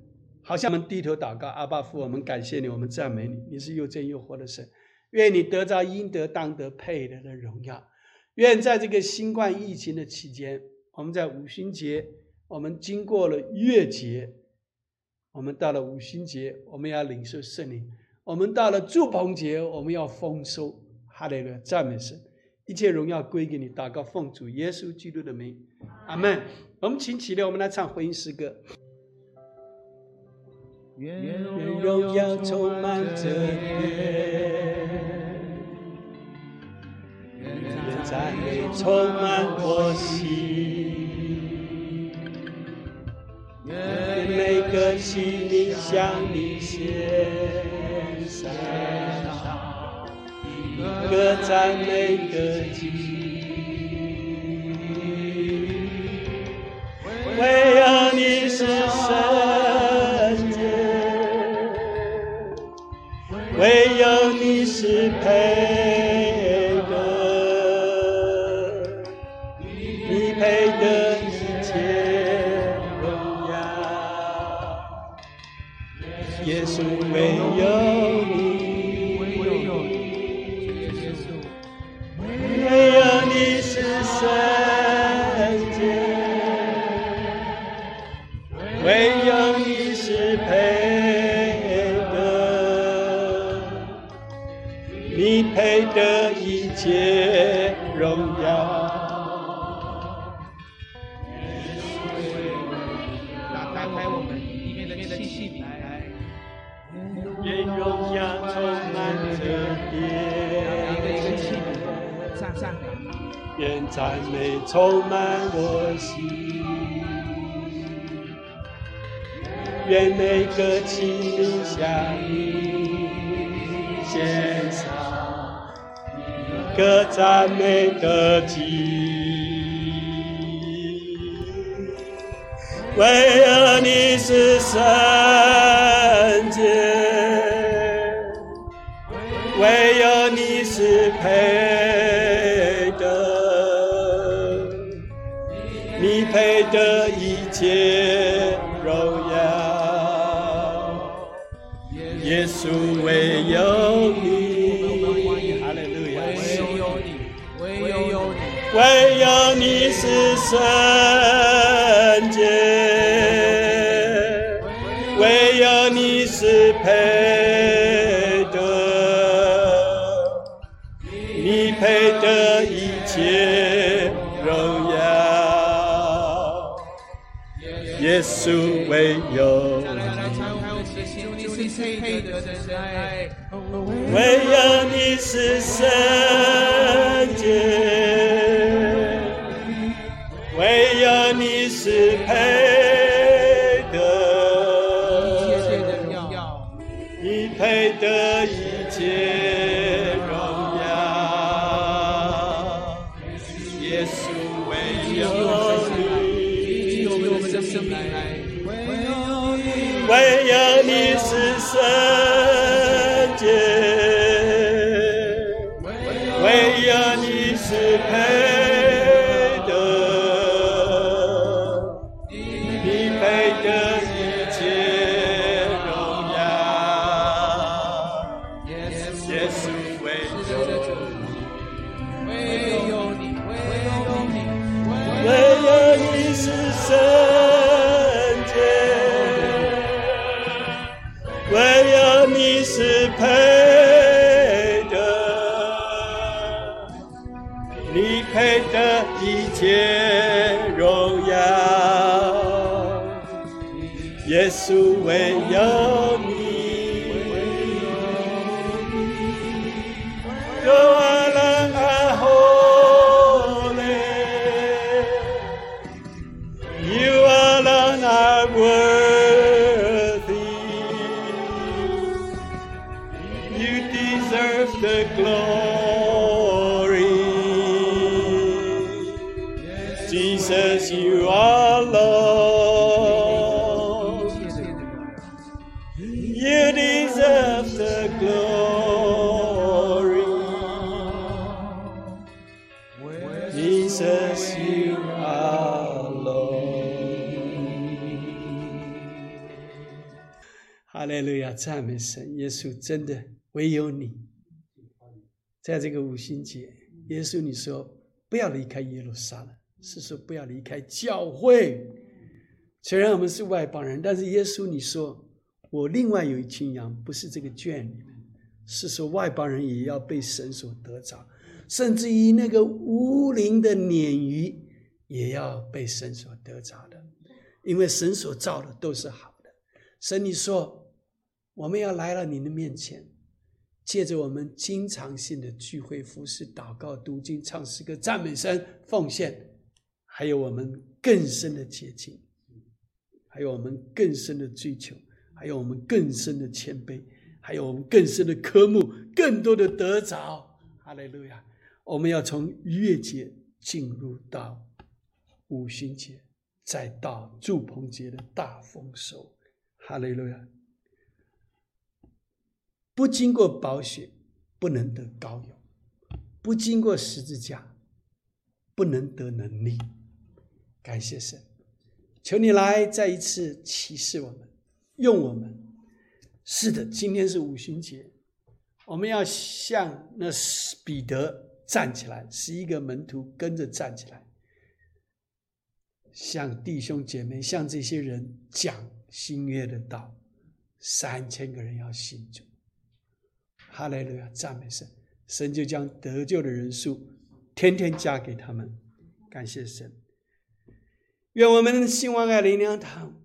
好像我们低头祷告，阿爸父，我们感谢你，我们赞美你，你是又真又活的神。愿你得着应得当得配得的荣耀。愿在这个新冠疫情的期间，我们在五旬节，我们经过了月节，我们到了五旬节，我们要领受圣灵；我们到了祝棚节，我们要丰收。哈利路亚，赞美神，一切荣耀归给你。祷告奉主耶稣基督的名，阿门。我们请起立，我们来唱回应诗歌。愿荣耀充满这夜，愿赞美充满我心，愿每个心灵向你献上一个赞美的祭，唯有你是圣洁。唯有你是配充满我心。愿每个心灵向你献上一。个赞美的祭，为了你是圣洁，唯有你是配你配得一切荣耀，耶稣唯有你。唯有你。唯有你是圣耶稣唯有唯有你是圣赞美神！耶稣真的唯有你，在这个五旬节，耶稣你说不要离开耶路撒冷，是说不要离开教会。虽然我们是外邦人，但是耶稣你说，我另外有一群羊，不是这个圈里面，是说外邦人也要被神所得着，甚至于那个无灵的鲶鱼也要被神所得着的，因为神所造的都是好的。神你说，我们要来到您的面前，借着我们经常性的聚会、服侍、祷告、读经、唱诗歌、赞美神、奉献，还有我们更深的接近。还有我们更深的追求，还有我们更深的谦卑，还有我们更深的科目，更多的得着。哈利路亚！我们要从逾越节进入到五旬节，再到祝棚节的大丰收。哈利路亚！不经过宝血，不能得高勇；不经过十字架，不能得能力。感谢神。求你来再一次启示我们，用我们。是的，今天是五旬节，我们要向那彼得站起来，十一个门徒跟着站起来，向弟兄姐妹、向这些人讲新约的道。三千个人要信主，哈利路亚，赞美神！神就将得救的人数天天加给他们，感谢神。愿我们兴旺爱灵粮堂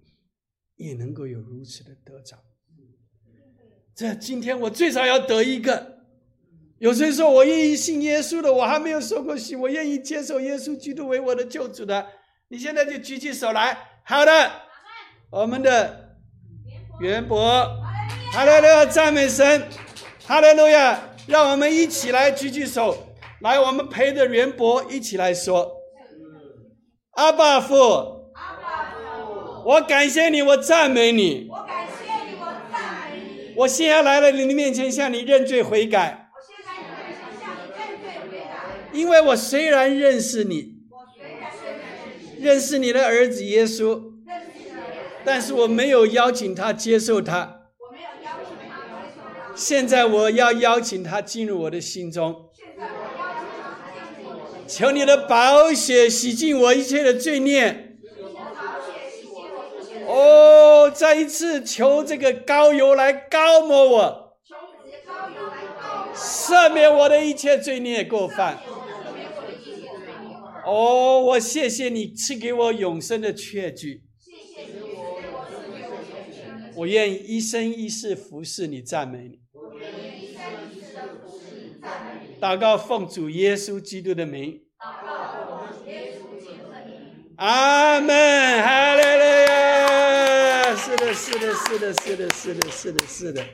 也能够有如此的得着。这今天我最少要得一个。有谁说我愿意信耶稣的？我还没有受过洗，我愿意接受耶稣基督为我的救主的。你现在就举起手来。好的，我们的袁博，哈利路亚，赞美神，哈利路亚，让我们一起来举举手，来，我们陪着袁博一起来说。阿爸父，阿爸父我感谢你，我赞美你。我感谢你，我赞美你。我现在来了你的面前，向你认罪悔改，我现在在向你认罪悔改。因为我虽然认识你，我虽然认识你，认识你的儿子耶稣，但是我没有邀请他接受他。我没有邀请他接受他。现在我要邀请他进入我的心中，求你的宝血洗净我一切的罪孽。哦，再一次求这个膏油来膏抹我，赦免我的一切罪孽过犯。哦，我谢谢你赐给我永生的确据，谢谢你给我赐给我全权的我愿一生一世服侍你、赞美你。一生一世的服侍你，赞美你。祷告奉主耶稣基督的名，祷告我们耶稣基督的名。阿门，哈利路亚！是的，是的，是的，是的，是的，是的，是的。